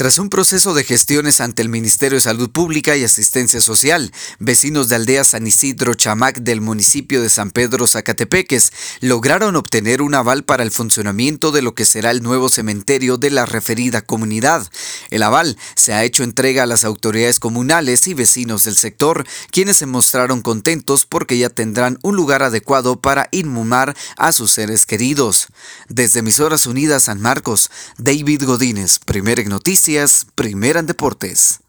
Tras un proceso de gestiones ante el Ministerio de Salud Pública y Asistencia Social, vecinos de aldea San Isidro Chamac del municipio de San Pedro Zacatepeques lograron obtener un aval para el funcionamiento de lo que será el nuevo cementerio de la referida comunidad. El aval se ha hecho entrega a las autoridades comunales y vecinos del sector, quienes se mostraron contentos porque ya tendrán un lugar adecuado para inhumar a sus seres queridos. Desde Emisoras Unidas San Marcos, David Godínez, Primera Primera en Deportes.